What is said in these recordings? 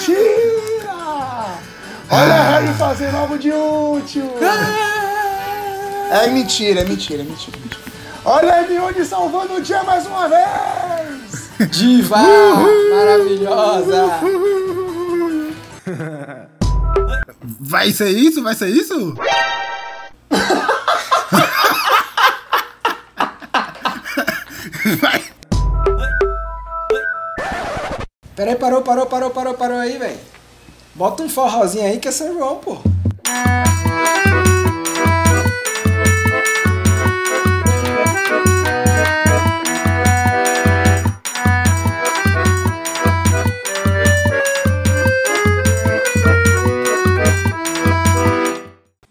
mentira! Olha ah. Harry fazendo algo de útil! É mentira, é mentira, é mentira, é mentira. Olha a Hermione salvando o dia mais uma vez! Diva! Maravilhosa! Vai ser isso? Vai ser isso? Vai. Peraí, parou, parou, parou, parou, parou aí, velho. Bota um forrozinho aí que é São João, pô.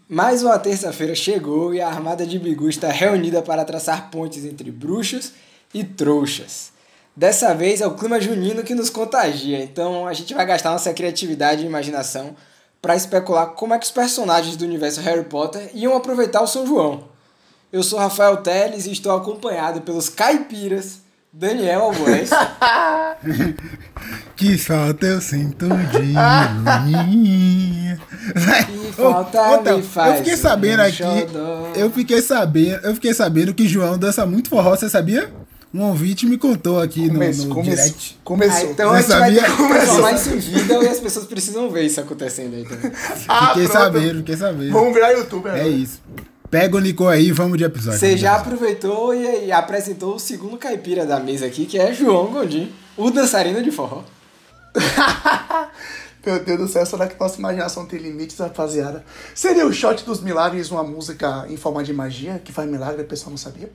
Mais uma terça-feira chegou e a Armada de Bigu está reunida para traçar pontes entre bruxos e trouxas. Dessa vez é o clima junino que nos contagia, então a gente vai gastar nossa criatividade e imaginação para especular como é que os personagens do universo Harry Potter iam aproveitar o São João. Eu sou Rafael Teles e estou acompanhado pelos caipiras Daniel Alvarez. que falta eu sinto de ironia. Que falta oh, me faz eu fiquei sabendo aqui, eu fiquei sabendo, eu fiquei sabendo que João dança muito forró, você sabia? Um ouvinte me contou aqui Come no, no direct. Começou. Ah, então a gente sabia? vai transformar isso em vida e as pessoas precisam ver isso acontecendo aí também. Ah, fiquei pronto. sabendo, fiquei sabendo. Vamos virar youtuber. É isso. Pega o Nico aí e vamos de episódio. Você já aproveitou e, e, apresentou o segundo caipira da mesa aqui, que é João Gondim, o dançarino de forró. Meu Deus do céu, será que nossa imaginação tem limites, rapaziada? Seria o shot dos milagres uma música em forma de magia que faz milagre, a pessoa não sabia?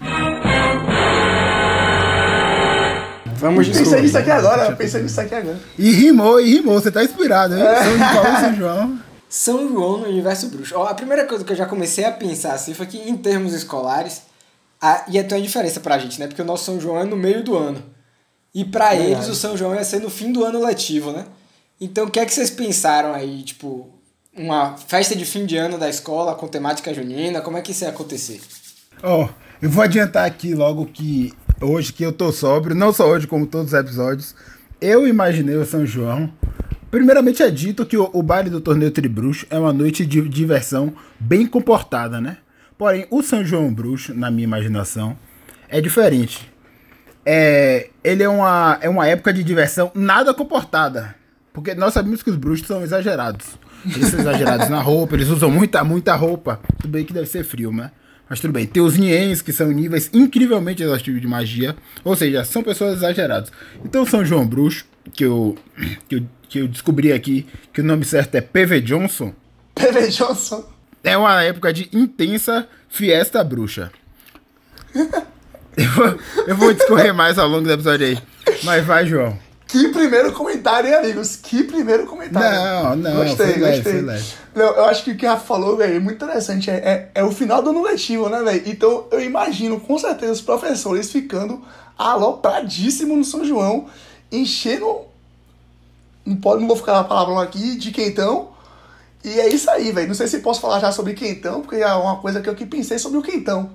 Vamos Pensei nisso aqui agora, pensei nisso aqui agora. E rimou, e rimou, você tá inspirado, hein? É. São Paulo São João. São João no universo bruxo. Ó, a primeira coisa que eu já comecei a pensar assim foi que em termos escolares a, ia ter uma diferença pra gente, né? Porque o nosso São João é no meio do ano. E para eles o São João ia ser no fim do ano letivo, né? Então o que é que vocês pensaram aí, tipo, uma festa de fim de ano da escola com temática junina, como é que isso ia acontecer? Ó, oh, eu vou adiantar aqui logo que hoje que eu tô sóbrio, não só hoje, como todos os episódios, eu imaginei o São João. Primeiramente é dito que o, o baile do torneio Tribruxo é uma noite de diversão bem comportada, né? Porém, o São João Bruxo, na minha imaginação, é diferente. É, ele é uma, é uma época de diversão nada comportada. Porque nós sabemos que os bruxos são exagerados. Eles são exagerados na roupa, eles usam muita, muita roupa. Tudo bem que deve ser frio, né? Mas tudo bem. Tem os Niens, que são níveis incrivelmente exaustivos de magia. Ou seja, são pessoas exageradas. Então, São João Bruxo, que eu, que eu, que eu descobri aqui que o nome certo é PV Johnson. PV Johnson? É uma época de intensa fiesta bruxa. eu, vou, eu vou discorrer mais ao longo do episódio aí. Mas vai, João. Que primeiro comentário, hein, amigos? Que primeiro comentário. Não, não. Gostei, gostei. Leve, não, eu acho que o que a Rafa falou, velho, é muito interessante. É, é, é, o final do ano letivo, né, velho? Então eu imagino com certeza os professores ficando alopradíssimo no São João, enchendo. Não, pode, não vou ficar na palavra aqui, de quentão. E é isso aí, velho. Não sei se posso falar já sobre quentão, porque é uma coisa que eu que pensei sobre o quentão.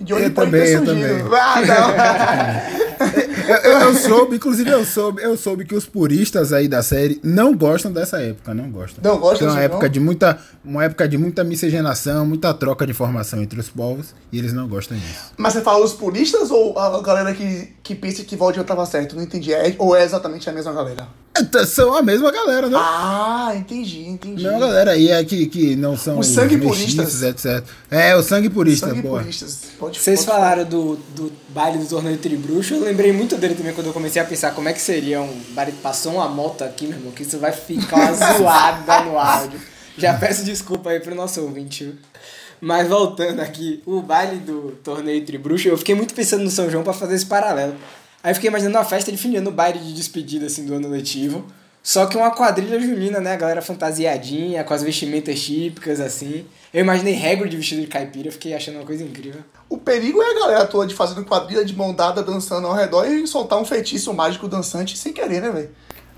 De onde eu pode também, ter surgido. Eu também. Ah, não. eu, eu, soube, inclusive eu soube, eu soube que os puristas aí da série não gostam dessa época, não gostam. Não gostam. É uma época não? de muita, uma época de muita miscigenação, muita troca de informação entre os povos e eles não gostam disso. Mas você fala os puristas ou a galera que, que pensa que Voldemort estava certo? Não entendi. É, ou é exatamente a mesma galera? É, são a mesma galera, né? Ah, entendi, entendi. Não, galera aí é que, que não são os sangue puristas, etc. É, o sangue purista, sangue boa. puristas. Pode, Vocês pode falaram do, do baile do torneio Tribruxo, eu lembrei muito dele também quando eu comecei a pensar como é que seria um baile. Passou uma moto aqui, meu irmão, que isso vai ficar uma zoada no áudio. Já peço desculpa aí pro nosso ouvinte. Mas voltando aqui, o baile do torneio Tribruxo, eu fiquei muito pensando no São João para fazer esse paralelo. Aí eu fiquei imaginando uma festa de fim de ano, baile de despedida assim do ano letivo. Só que uma quadrilha junina, né? A galera fantasiadinha, com as vestimentas típicas, assim. Eu imaginei Hagrid de vestido de caipira, fiquei achando uma coisa incrível. O perigo é a galera toda de fazendo quadrilha de mão dada, dançando ao redor e soltar um feitiço mágico dançante sem querer, né, velho?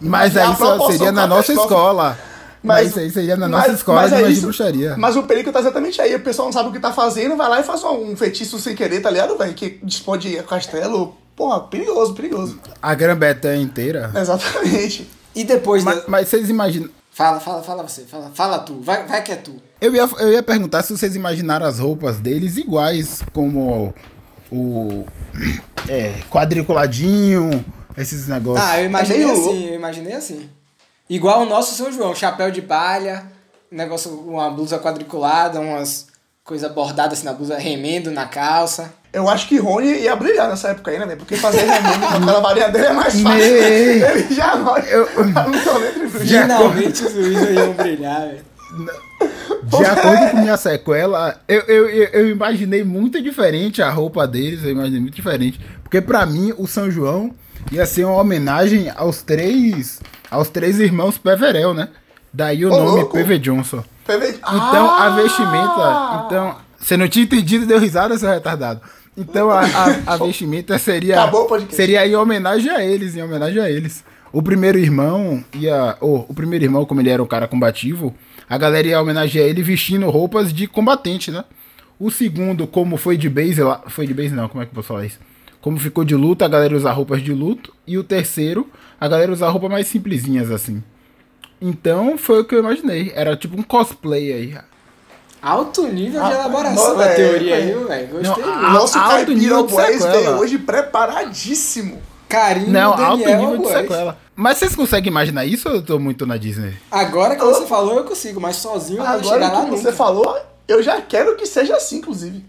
Mas aí só seria na nossa escola. Mas, mas aí seria na nossa mas, escola mas de, é isso, de bruxaria. Mas o perigo tá exatamente aí. O pessoal não sabe o que tá fazendo, vai lá e faz um feitiço sem querer, tá ligado, velho? Que explode castelo, Porra, perigoso, perigoso. A Grã-Bretanha inteira? Exatamente. E depois Mas, da... mas vocês imaginam. Fala, fala, fala você. Fala, fala tu. Vai, vai que é tu. Eu ia, eu ia perguntar se vocês imaginaram as roupas deles iguais, como o. É, quadriculadinho, esses negócios. Ah, eu imaginei meio assim, louco. eu imaginei assim. Igual o nosso São João, chapéu de palha, negócio, uma blusa quadriculada, umas coisas bordadas assim na blusa, remendo na calça. Eu acho que Rony ia brilhar nessa época aí, né? Porque fazer remendo com aquela varinha dele é mais fácil. Me- Ele já não. Não tô nem trifruxando. Finalmente os Luiz iam brilhar, velho. De acordo com minha sequela, eu, eu, eu, eu imaginei muito diferente a roupa deles, eu imaginei muito diferente. Porque pra mim, o São João ia ser uma homenagem aos três, aos três irmãos Peverel, né? Daí o Ô, nome louco. PV Johnson. PV Então a Ah! vestimenta. Então. Você não tinha entendido e deu risada, seu retardado. Então a, a, a vestimenta seria. Acabou. Seria em homenagem a eles, em homenagem a eles. O primeiro irmão ia. oh, o primeiro irmão, como ele era um cara combativo, a galera ia homenagear ele vestindo roupas de combatente, né? O segundo, como foi de base lá. Foi de base não, como é que eu posso falar isso? Como ficou de luta, a galera usa roupas de luto. E o terceiro, a galera usa roupas mais simplesinhas assim. Então foi o que eu imaginei. Era tipo um cosplay aí. Alto nível de elaboração não, da é, teoria aí, velho. Gostei. Não, O nosso Alto Caipira nível de sequela. hoje preparadíssimo. Carinho Não, do alto Daniel nível de sequela. Mas vocês conseguem imaginar isso ou eu tô muito na Disney? Agora que você falou, eu consigo, mas sozinho eu não vou Agora chegar lá que você falou, eu já quero que seja assim, inclusive.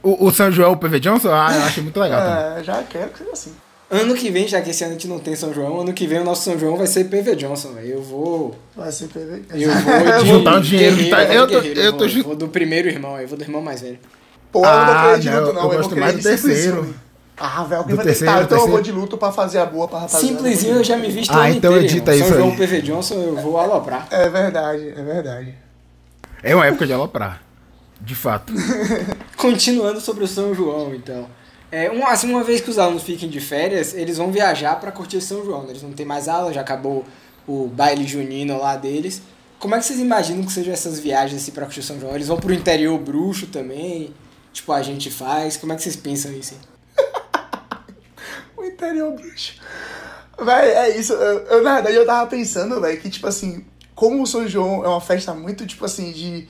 O, o São João, o PV Johnson? Ah, eu achei muito legal também. É, já quero que seja assim. Ano que vem, já que esse ano a gente não tem São João, ano que vem o nosso São João vai ser PV Johnson, velho. Eu vou. Vai ser PV. Eu vou de. Juntar um dinheiro, tá? Eu tô- eu tô vou, vou do primeiro irmão aí, vou do irmão mais velho. Pô, eu não vou Ah, querer de não, luto, não. eu Eu, vou gosto mais de do terceiro. Ah, velho, alguém Do vai ter terceiro, tá, então eu terceiro. vou de luto pra fazer a boa pra rapaziada. Simplesinho eu já me visto Ah, o então inteiro, edita irmão. isso São João. PV Johnson eu vou aloprar. É verdade, é verdade. É uma época de aloprar. De fato. Continuando sobre o São João, então. É, um, assim, uma vez que os alunos fiquem de férias, eles vão viajar pra curtir São João. né? Eles não têm mais aula, já acabou o baile junino lá deles. Como é que vocês imaginam que sejam essas viagens assim, pra curtir São João? Eles vão pro interior bruxo também? Tipo, a gente faz? Como é que vocês pensam isso? O interior bruxo. Véi, é isso. Eu, eu, na verdade, eu tava pensando, velho, que, tipo assim, como o São João é uma festa muito, tipo assim, de,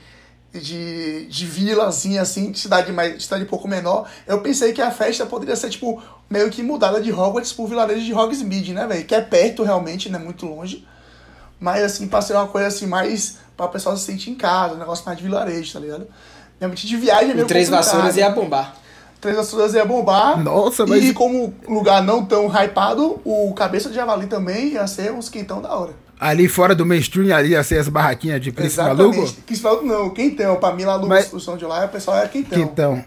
de, de vilazinha, assim, de cidade, mais, de cidade um pouco menor, eu pensei que a festa poderia ser, tipo, meio que mudada de Hogwarts pro vilarejo de Hogsmeade, né, velho? Que é perto, realmente, não é muito longe. Mas, assim, pra ser uma coisa, assim, mais pra pessoa se sentir em casa, um negócio mais de vilarejo, tá ligado? Realmente, de viagem é O meio Três complicado. Vassouras ia bombar. Três Vassouras ia bombar. Nossa, mas- E como lugar não tão hypado, o Cabeça de Javali também ia ser uns quentão da hora. Ali fora do mainstream, ali ser as barraquinhas de príncipe maluco. Quis falar não, quentão. Pra mim lá do Mas- São de lá, o pessoal é quentão. Quentão.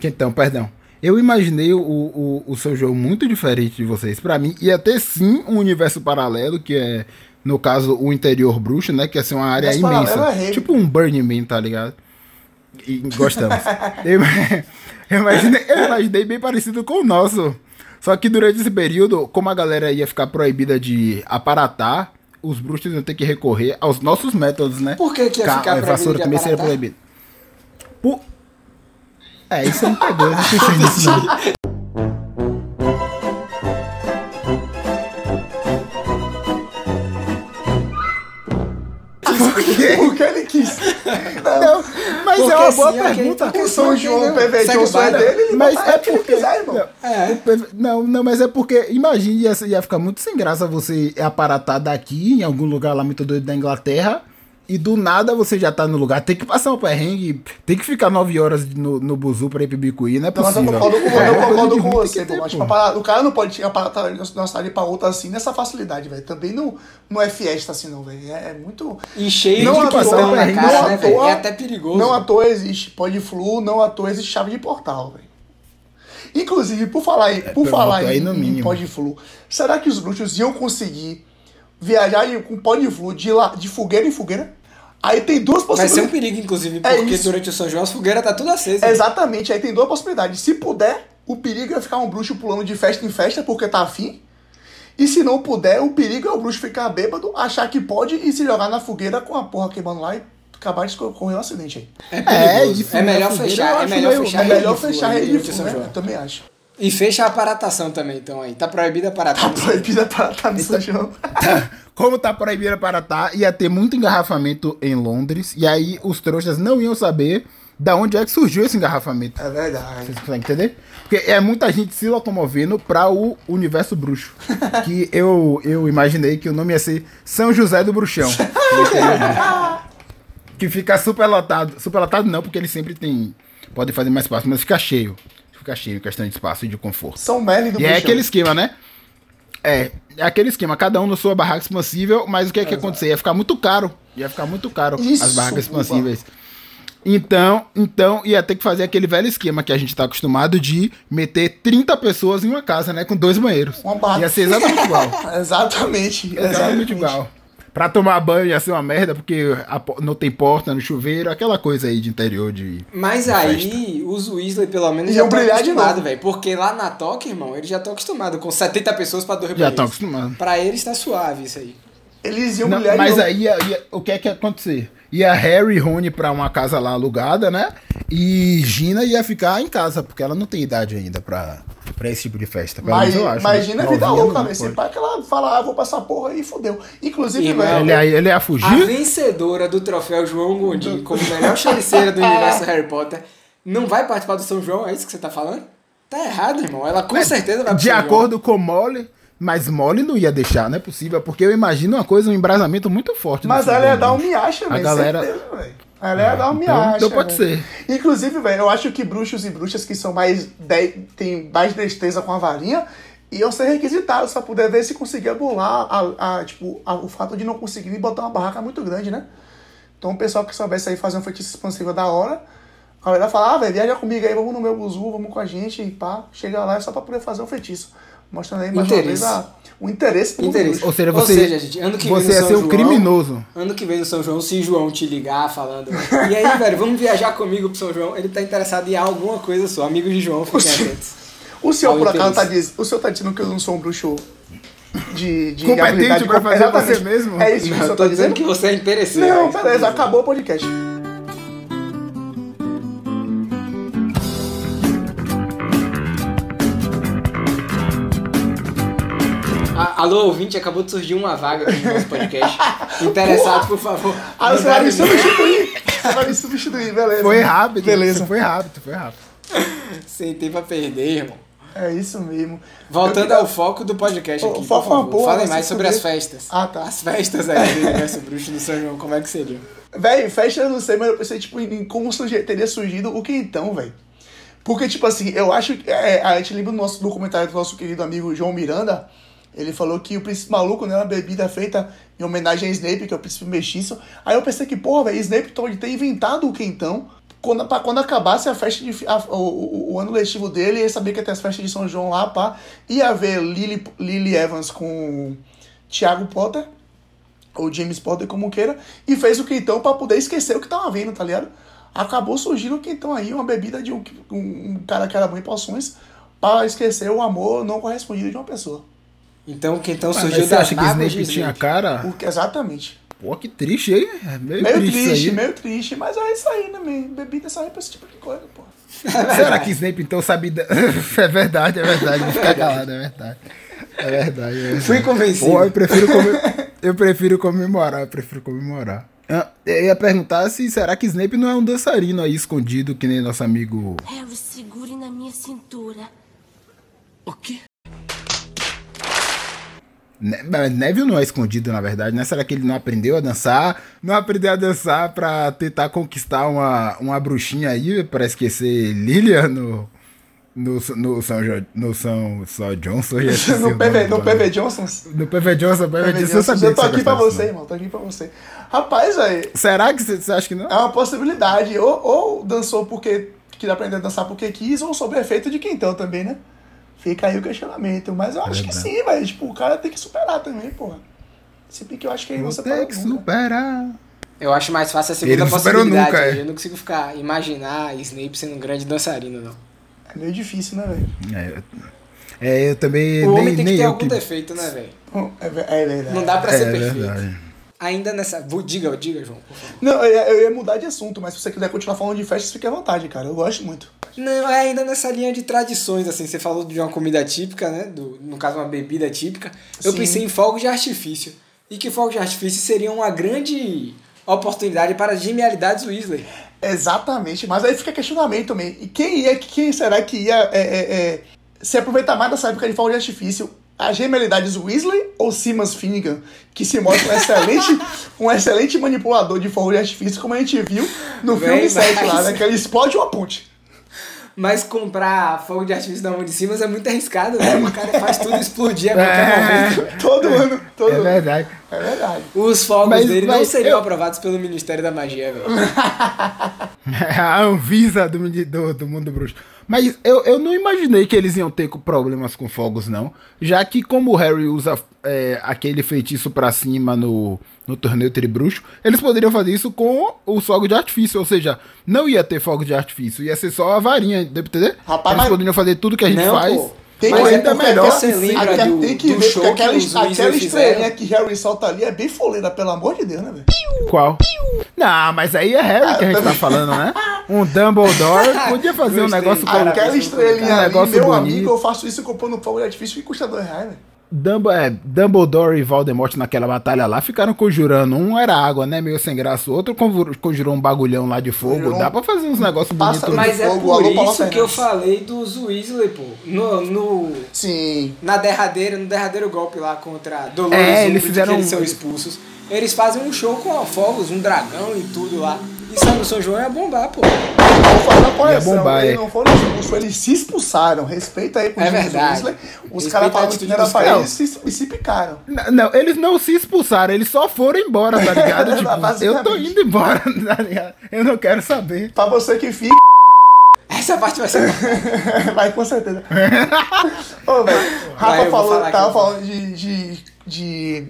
Quentão, perdão. Eu imaginei o, o, o São João muito diferente de vocês. Pra mim, ia ter sim um universo paralelo, que é, no caso, o interior bruxo, né? Que ia ser uma área Universo imensa. é tipo um Burning Man, tá ligado? E gostamos. eu, eu imaginei, eu imaginei bem parecido com o nosso. Só que durante esse período, como a galera ia ficar proibida de aparatar, os bruxos iam ter que recorrer aos nossos métodos, né? Por que que ia Ca- ficar a proibido vassoura também seria proibida. Por... É, isso não pegou, eu não pensei nisso não. Mas Porque é uma boa pergunta. O São João, o PV Johnson é dele, ele Mas é porque. quiser, irmão. É. O PV Não, não, mas é porque. Imagine, ia, ia ficar muito sem graça você aparatar daqui, em algum lugar lá muito doido da Inglaterra, e do nada você já tá no lugar. Tem que passar um perrengue, tem que ficar nove horas no, no buzu pra ir pro Bicuí, não é Não, mas eu possível. concordo com, É, eu concordo com você, ter, parar- o cara não pode aparatar de uma cidade pra outra assim nessa facilidade, velho. Também não, não é fiesta assim, não, velho. É, é muito. E cheio Não de à toa, pistão na perrengue, cara, não à né, toa- É até perigoso. Não à toa existe pode flu, não à toa existe chave de portal, velho. Inclusive, por falar em, por pelo falar aí em, no em mínimo. pode flu, será que os bruxos iam conseguir viajar com pode flu de, lá, de fogueira em fogueira? Aí tem duas Vai ser um possibilidades. perigo, inclusive, É porque isso. durante o São João as fogueiras tá tudo acesa. Exatamente, aí tem duas possibilidades. Se puder, o perigo é ficar um bruxo pulando de festa em festa porque tá afim. E se não puder, o perigo é o bruxo ficar bêbado, achar que pode e se jogar na fogueira com a porra queimando lá e acabar de correr um acidente aí. É perigoso. É, É, isso, né, melhor fechar, é melhor fechar É melhor fechar de São né? João. Eu também acho. E fecha a aparatação também, então aí. Tá proibida a Tá aparatação. proibida para estar no São João. como tá proibido para tá, ia ter muito engarrafamento em Londres, e aí os trouxas não iam saber da onde é que surgiu esse engarrafamento. É verdade. Vocês conseguem entender? Porque é muita gente se locomovendo para o universo bruxo. que eu, eu imaginei que o nome ia ser São José do Bruxão. que fica super lotado. Super lotado não, porque ele sempre tem. Pode fazer mais espaço, mas fica cheio. Fica cheio em questão de espaço e de conforto. São Merlin do E é aquele esquema, né? É, é aquele esquema, cada um na sua barraca expansível, mas o que é que ia acontecer? Ia ficar muito caro. Ia ficar muito caro Isso, as barracas expansíveis. Então, então ia ter que fazer aquele velho esquema que a gente tá acostumado de meter 30 pessoas em uma casa, né? Com dois banheiros. Uma barraca. Ia ser exatamente igual. Exatamente. Exatamente igual. Pra tomar banho ia ser uma merda, porque não tem porta no chuveiro, aquela coisa aí de interior de. Mas aí, os Weasley, pelo menos, Iam já estão brilhar de acostumados, velho. Porque lá na Toca, irmão, eles já estão acostumados com 70 pessoas pra dois Já banheiros. estão acostumados. Pra eles tá suave isso aí. Eles iam Não, brilhar de mas novo. aí ia- ia- o que é que ia acontecer? Ia Harry e Rony pra uma casa lá alugada, né? E Gina ia ficar em casa, porque ela não tem idade ainda pra, pra esse tipo de festa. Pelo Mas, eu acho. imagina né? a vida Novinha louca. Você pode. pai que ela fala, ah, vou passar porra aí e fodeu. Inclusive, Irmão, velho. Ele, ia- ele ia A fugir? vencedora do troféu João Gondim como melhor chaliceira do universo Harry Potter não vai participar do São João? É isso que você tá falando? Tá errado, irmão. Ela com certeza vai De acordo com Molly, mas Molly não ia deixar, não é possível, porque eu imagino uma coisa, um embrasamento muito forte. Mas ela ia dar um miacha, velho. galera- certeza, velho. Ela ia dar um então- miacha. então pode velho. ser. Inclusive, velho, eu acho que bruxos e bruxas que são mais. De... tem mais destreza com a varinha iam ser requisitados pra poder ver se conseguia bolar a, a, tipo, a- o fato de não conseguir botar uma barraca muito grande, né? Então o pessoal que soubesse aí fazer um feitiço expansivo da hora. A galera fala, ah, velho, viaja comigo aí, vamos no meu buzu, vamos com a gente e pá. Chega lá só pra poder fazer um feitiço. Mostrando aí mais Interesse. uma vez a, o interesse pelo Interesse. Ou seja, Ou você, seja, gente, ano que vem você no ia São ser um João- criminoso. Ano que vem no São João, se João te ligar falando. E aí, velho, vamos viajar comigo pro São João. Ele tá interessado em alguma coisa sua. Amigos de João, fiquem atentos. O senhor, por acaso, tá diz, o senhor tá dizendo que eu não sou um bruxo de, de Competente pra fazer você mesmo? É isso que o Não, senhor eu tô tá dizendo dizendo? que você é interesseiro. Não, é tô beleza, dizendo. acabou o podcast. Alô, ouvinte, acabou de surgir uma vaga aqui no nosso podcast. Interessado, por favor. Ah, você vai me substituir. Você vai me substituir, beleza. Foi rápido. Beleza. Foi rápido, foi rápido. Sem tempo pra perder, irmão. É isso mesmo. Voltando Eu- ao foco do podcast O aqui, foco por favor. porra, Falem vai mais sobre as festas. Ah, tá. As festas aí do Universo Bruxo do São João, como é que seriam? Véi, festa eu não sei, mas eu pensei, tipo, em como teria surgido o quentão, velho. Porque, tipo assim, eu acho que. é, a gente lembra do nosso documentário do nosso querido amigo João Miranda. Ele falou que o príncipe maluco né, é uma bebida feita em homenagem a Snape, que é o príncipe mestiço. Aí eu pensei que, porra, velho, Snape pode ter inventado o quentão quando, pra quando acabasse a festa de. a- o, o- ano letivo dele, ele sabia que ia ter as festas de São João lá, pá. Ia ver Lily, Lily Evans com Thiago Potter ou James Potter, como queira, e fez o quentão pra poder esquecer o que tava vendo, tá ligado? Acabou surgindo o quentão aí, uma bebida de um, um, cara que era bom em poções, pra esquecer o amor não correspondido de uma pessoa. Então, que então Mas surgiu você das acha que Snape tinha Snape. cara? O que- exatamente. Pô, que triste, hein? É meio, Meio triste, triste, isso aí. meio triste, mas é isso aí, né? Bebida serve pra esse tipo de coisa, pô. Será que Snape então sabe. da- é verdade, é verdade. Vou ficar calado, é verdade. É verdade. É verdade. Fui convencido. Pô, eu prefiro, come- eu prefiro comemorar, eu prefiro comemorar. Ah, Eu ia perguntar se será que Snape não é um dançarino aí escondido, que nem nosso amigo. Harry, segure na minha cintura. O quê? Neville não é escondido, na verdade, né? Será que ele não aprendeu a dançar? Não aprendeu a dançar pra tentar conquistar uma, uma bruxinha aí, pra esquecer Lilian no. No, no São no São São Johnson, No PV, no. PV Johnsons. No PV Johnson, PV PV Johnson, sabia Eu tô aqui pra você, irmão, tô aqui pra você. Rapaz, velho, Será que você, você acha que não? é uma possibilidade. Ou, ou dançou porque queria aprender a dançar porque quis, ou sob efeito de quentão também, né? Fica aí o questionamento. Mas eu acho que sim, velho. Tipo, o cara tem que superar também, porra. Se bem que eu acho que aí você ter que superar. Eu acho mais fácil a segunda Ele não superou possibilidade. nunca, é. Eu não consigo ficar, imaginar Snape sendo um grande dançarino, não. É meio difícil, né, velho? É, é, eu também. O nem, homem tem que nem ter algum defeito, né, velho? É, é verdade. Não dá pra É ser perfeito. verdade. Ainda nessa. Diga, diga, João, por favor. Não, eu ia mudar de assunto, mas se você quiser continuar falando de festas, fique à vontade, cara. Eu gosto muito. Não, é ainda nessa linha de tradições, assim. Você falou de uma comida típica, né? Do, no caso, uma bebida típica. Eu Sim. pensei em fogos de artifício. E que fogos de artifício seriam uma grande oportunidade para as genialidades Weasley. Exatamente, mas aí fica questionamento também. E quem ia, quem será que ia é, é, é, se aproveitar mais dessa época de fogo de artifício? A genialidades Weasley ou Simas Finnegan, que se mostra um excelente, um excelente manipulador de fogo de artifício, como a gente viu no Bem, filme 7 lá, né? Que ele explode uma ponte. Mas comprar fogo de artifício da mão de cima é muito arriscado, né? O cara faz tudo explodir a qualquer momento. Todo ano, todo É verdade. É verdade. Os fogos Mas- dele não mas seriam eu- aprovados pelo Ministério da Magia, velho. a Anvisa do, do, do mundo bruxo. Mas eu, eu não imaginei que eles iam ter problemas com fogos, não. Já que como o Harry usa é, aquele feitiço pra cima no, no torneio tribruxo, eles poderiam fazer isso com o fogo de artifício. Ou seja, não ia ter fogo de artifício, ia ser só a varinha, deu pra entender? Rapaz, eles mas- poderiam fazer tudo que a gente Não, faz. pô. Tem Mas que é ver porque porque melhor você lembra aquela- do- tem que do ver show porque aquela, que aquela estrelinha que Harry solta ali é bem foleira, pelo amor de Deus, né, velho? Qual? Não, mas aí é Harry que a gente tá falando, né? Um Dumbledore podia fazer um negócio Cara, com Aquela estrelinha um ali, negócio meu bonito. amigo, eu faço isso comprando fogo de artifício e custa dois reais, velho. Dumb- é, Dumbledore e Voldemort naquela batalha lá ficaram conjurando. Um era água, né? Meio sem graça. O outro conjur- conjurou um bagulhão lá de fogo. Conjurou Dá pra fazer uns negócios bonitos. pássaro. Mas é Fogo, por alô, isso que eu falei dos Weasley, pô. No, no, Sim. na derradeira, no derradeiro golpe lá contra Dolores É, eles fizeram eles são expulsos. Eles fazem um show com fogos, um dragão e tudo lá. Isso aí no São João é bombar, pô. Vou fazer uma correção. bombar, eles é. não foram expulsos, eles se expulsaram. Respeita aí pro É verdade. Weasley. Os caras a falaram que não era pra eles se- e se picaram. N- Não, eles não se expulsaram, eles só foram embora, tá ligado? tipo, eu tô indo embora, tá ligado? Eu não quero saber. Pra você que fica, Essa parte vai ser. vai com certeza. Ô, velho, Rafa falou, tava falando de, de, de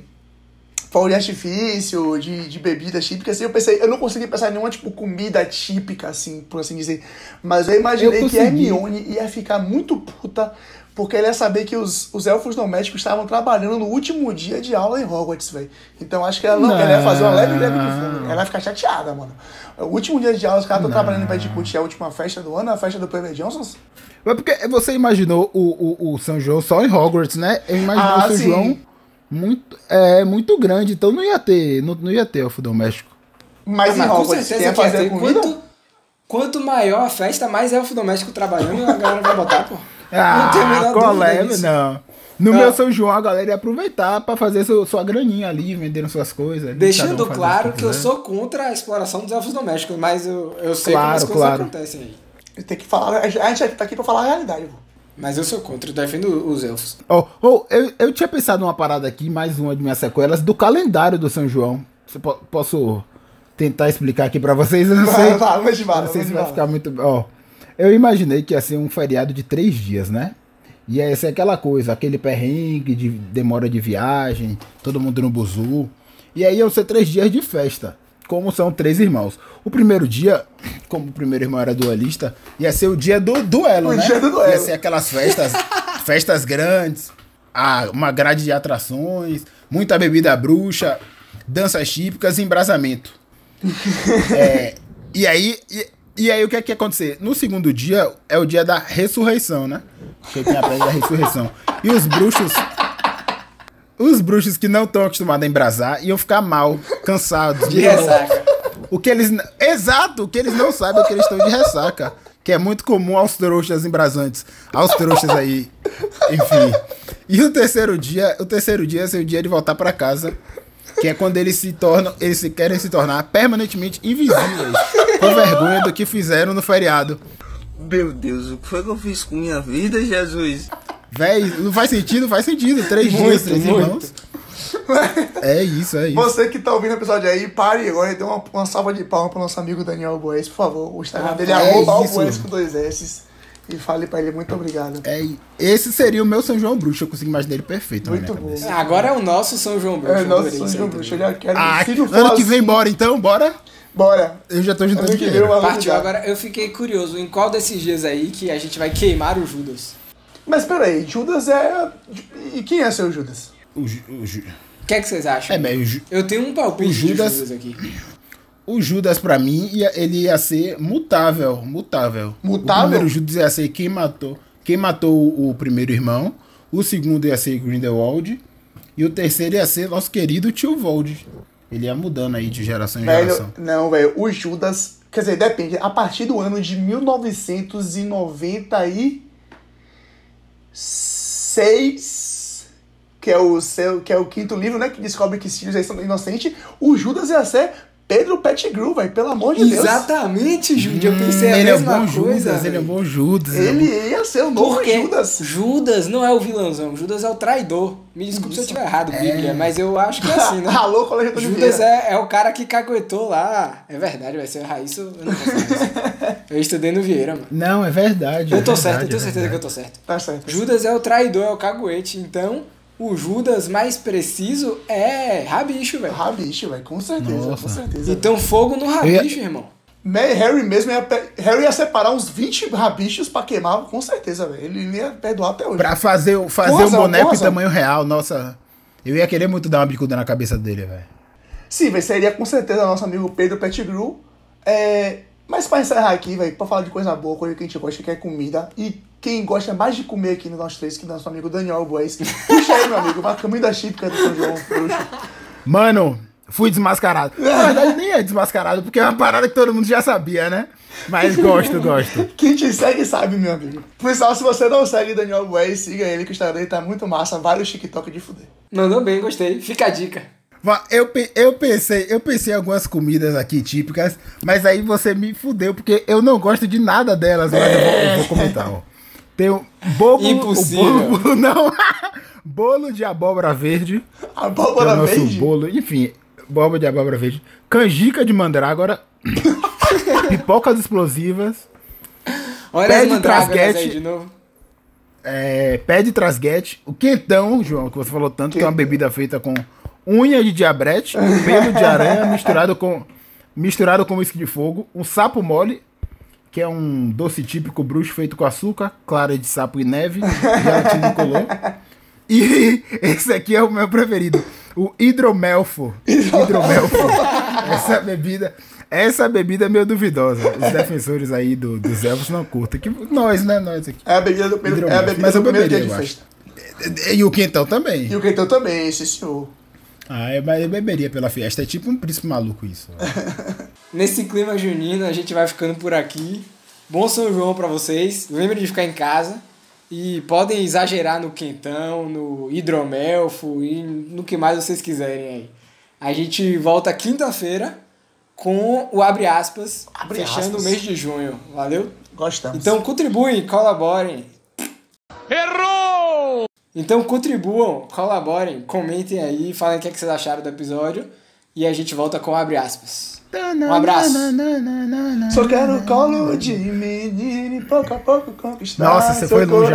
fogo de artifício, de, de bebidas típicas, assim, eu pensei, eu não consegui pensar em nenhuma, tipo, comida típica, assim, por assim dizer. Mas eu imaginei Eu que consegui. Hermione ia ficar muito puta, porque ele ia saber que os, os elfos domésticos estavam trabalhando no último dia de aula em Hogwarts, velho. Então acho que ela não, Não. ela ia fazer uma leve greve de fome. Ela ia ficar chateada, mano. O último dia de aula, os caras estão trabalhando em Petticoat, é a última festa do ano, a festa do Peter Johnsons. Mas porque você imaginou o, o, o São João só em Hogwarts, né? Eu imaginei Ah, o São sim. João muito, é, muito grande, então não ia ter, não, não ia ter elfo doméstico. Mas em Mas com certeza que ia fazer? Quanto, quanto maior a festa, mais elfo doméstico trabalhando, a galera vai botar, pô. Ah, não tenho a menor qual dúvida é? disso. Não. No Não. meu São João, a galera ia aproveitar pra fazer sua, sua graninha ali, vendendo suas coisas. Deixando claro que eu sou contra a exploração dos elfos domésticos, mas eu, eu sei Claro, como as coisas claro. acontecem aí. Tem que falar, a gente tá aqui pra falar a realidade, pô. Mas eu sou contra, eu defendo os elfos. Oh, oh, eu, eu tinha pensado numa parada aqui, mais uma de minhas sequelas, do calendário do São João. Você po- posso tentar explicar aqui pra vocês? Eu não Vai, sei. vai, vai de bala, não sei vai se vai ficar muito. Ó, eu imaginei que ia ser um feriado de três dias, né? E ia ser aquela coisa, aquele perrengue de demora de viagem, todo mundo no buzu. E aí iam ser três dias de festa, como são três irmãos. O primeiro dia, como o primeiro irmão era duelista, ia ser o dia do duelo, O né? dia do duelo. Ia ser aquelas festas, festas grandes, ah, uma grade de atrações, muita bebida bruxa, danças típicas e embrasamento. É, e aí, e, e aí o que é que ia acontecer? No segundo dia é o dia da ressurreição, né? Que tem a pedra da ressurreição. E os bruxos. Os bruxos que não estão acostumados a embrasar iam ficar mal, cansados. De ressaca. O que eles. Exato! O que eles não sabem é que eles estão de ressaca. Que é muito comum aos trouxas embrasantes. Aos trouxas aí. Enfim. E o terceiro dia, o terceiro dia é ser o dia de voltar pra casa. Que é quando eles se tornam. Eles se querem se tornar permanentemente invisíveis. Com vergonha do que fizeram no feriado. Meu Deus, o que foi que eu fiz com minha vida, Jesus? Véi, não faz sentido, faz sentido. Três dias, Muito, três muito. irmãos. É isso, é isso. Você que tá ouvindo o episódio aí, pare agora e dê uma, uma salva de palmas pro nosso amigo Daniel Boes, por favor. O Instagram Ah, dele é é arroba. Alboes com dois S. E fale pra ele muito obrigado. É, esse seria o meu São João Bruxo. Eu consegui imaginar ele perfeito. Muito bom. cabeça. Agora é o nosso São João Bruxo. É, eu nossa, adorei São João. Bruxo, eu já quero. Ah, ano que vem assim, bora então, bora. Bora. Eu já tô juntando Ano que vem dinheiro. o Partiu, agora eu fiquei curioso em qual desses dias aí que a gente vai queimar o Judas. Mas peraí, Judas é. E quem é seu Judas? O, Ju- o Ju- O que é que vocês acham? é, mas Ju- Eu tenho um palpite O de Judas- Judas aqui. o Judas pra mim ia, ele ia ser mutável, mutável. Mutável? O primeiro Judas ia ser quem matou, quem matou o, o primeiro irmão. O segundo ia ser Grindelwald E o terceiro ia ser nosso querido tio Vold. Ele ia mudando aí de geração em Velho, geração. não, velho. O Judas. Quer dizer, depende. A partir do ano de 1996, que é o, que é o quinto livro, né? Que descobre que Sirius é inocente, o Judas ia ser Pedro Pettigrew, velho. Pelo amor de Deus. Exatamente, Jude. Eu pensei a ele é um mesma bom coisa. Judas, ele é um bom Judas. ele é bom- ia ser o novo Porque Judas. Judas não é o vilãozão, Judas é o traidor. Me desculpe se eu estiver errado, Bíblia, mas eu acho que é assim, né? Alô, Colégio de Judas é, é o cara que caguetou lá. É verdade, vai ser o Raíssa. Eu não isso. Eu estudei no Vieira, mano. Não, é verdade. Eu é tô verdade, certo, eu tenho é certeza que eu tô certo. Tá certo. Judas é o traidor, é o caguete. Então, o Judas mais preciso é rabicho, velho. Rabicho, velho. Com certeza, Nossa. com certeza. Então, fogo no rabicho, irmão. Né, Harry mesmo ia, Harry ia separar uns 20 rabichos pra queimar, com certeza, velho. Ele ia perdoar até hoje. Pra fazer, o- fazer um boneco em razão. tamanho real, nossa. Eu ia querer muito dar uma bicuda na cabeça dele, velho. Sim, velho, seria com certeza nosso amigo Pedro Pettigrew. É... Mas pra encerrar aqui, velho, pra falar de coisa boa, coisa que a gente gosta, que é comida. E quem gosta mais de comer aqui no nós três, que é nosso amigo Daniel Bois. Puxa aí, meu amigo, uma comida típica do São João, bruxo. Mano, fui desmascarado. Na verdade, nem é desmascarado, porque é uma parada que todo mundo já sabia, né? Mas gosto, gosto. Quem te segue sabe, meu amigo. Pessoal, se você não segue Daniel Bois, siga ele, que o Instagram dele tá muito massa. Vários TikTok de fuder. Mandou bem, gostei. Fica a dica. Eu, eu pensei, eu pensei em algumas comidas aqui típicas, mas aí você me fudeu, porque eu não gosto de nada delas, mas eu vou, eu vou comentar, ó. Tem o bobo, Impossível. bolo, não, bolo de abóbora verde, que é Abóbora nosso verde. bolo, enfim, abóbora de abóbora verde, canjica de mandrágora, pipocas explosivas, Olha Pé de trasguete. de novo. é, pé de trasguete, o quentão, João, que você falou tanto, que é uma bebida feita com unha de diabrete, pelo de aranha misturado com misturado com uísque de fogo, um sapo mole, que é um doce típico bruxo feito com açúcar, clara de sapo e neve, gelatina incolor. E esse aqui é o meu preferido, o hidromelfo. Hidromelfo. essa bebida, essa bebida é meio duvidosa. Os defensores aí do, dos elfos não curtem. Que nós, né, nós aqui. É a bebida do, Pedro, é a bebida Mas do primeiro dia de festa. E o quentão também. E o Quentão também, esse senhor. Ah, mas eu beberia pela festa. É tipo um príncipe maluco isso. Nesse clima junino, a gente vai ficando por aqui. Bom São João pra vocês. Lembrem de ficar em casa. E podem exagerar no quentão, no hidromelfo e no que mais vocês quiserem aí. A gente volta quinta-feira com o Abre Aspas, Abre fechando aspas. o mês de junho. Valeu? Gostamos. Então contribuem, colaborem. Errou! Então contribuam, colaborem, comentem aí, falem o que, é que vocês acharam do episódio. E a gente volta com Abre Aspas. Um abraço. Só quero colo de menino e pouco a pouco conquistar Nossa, você foi longe.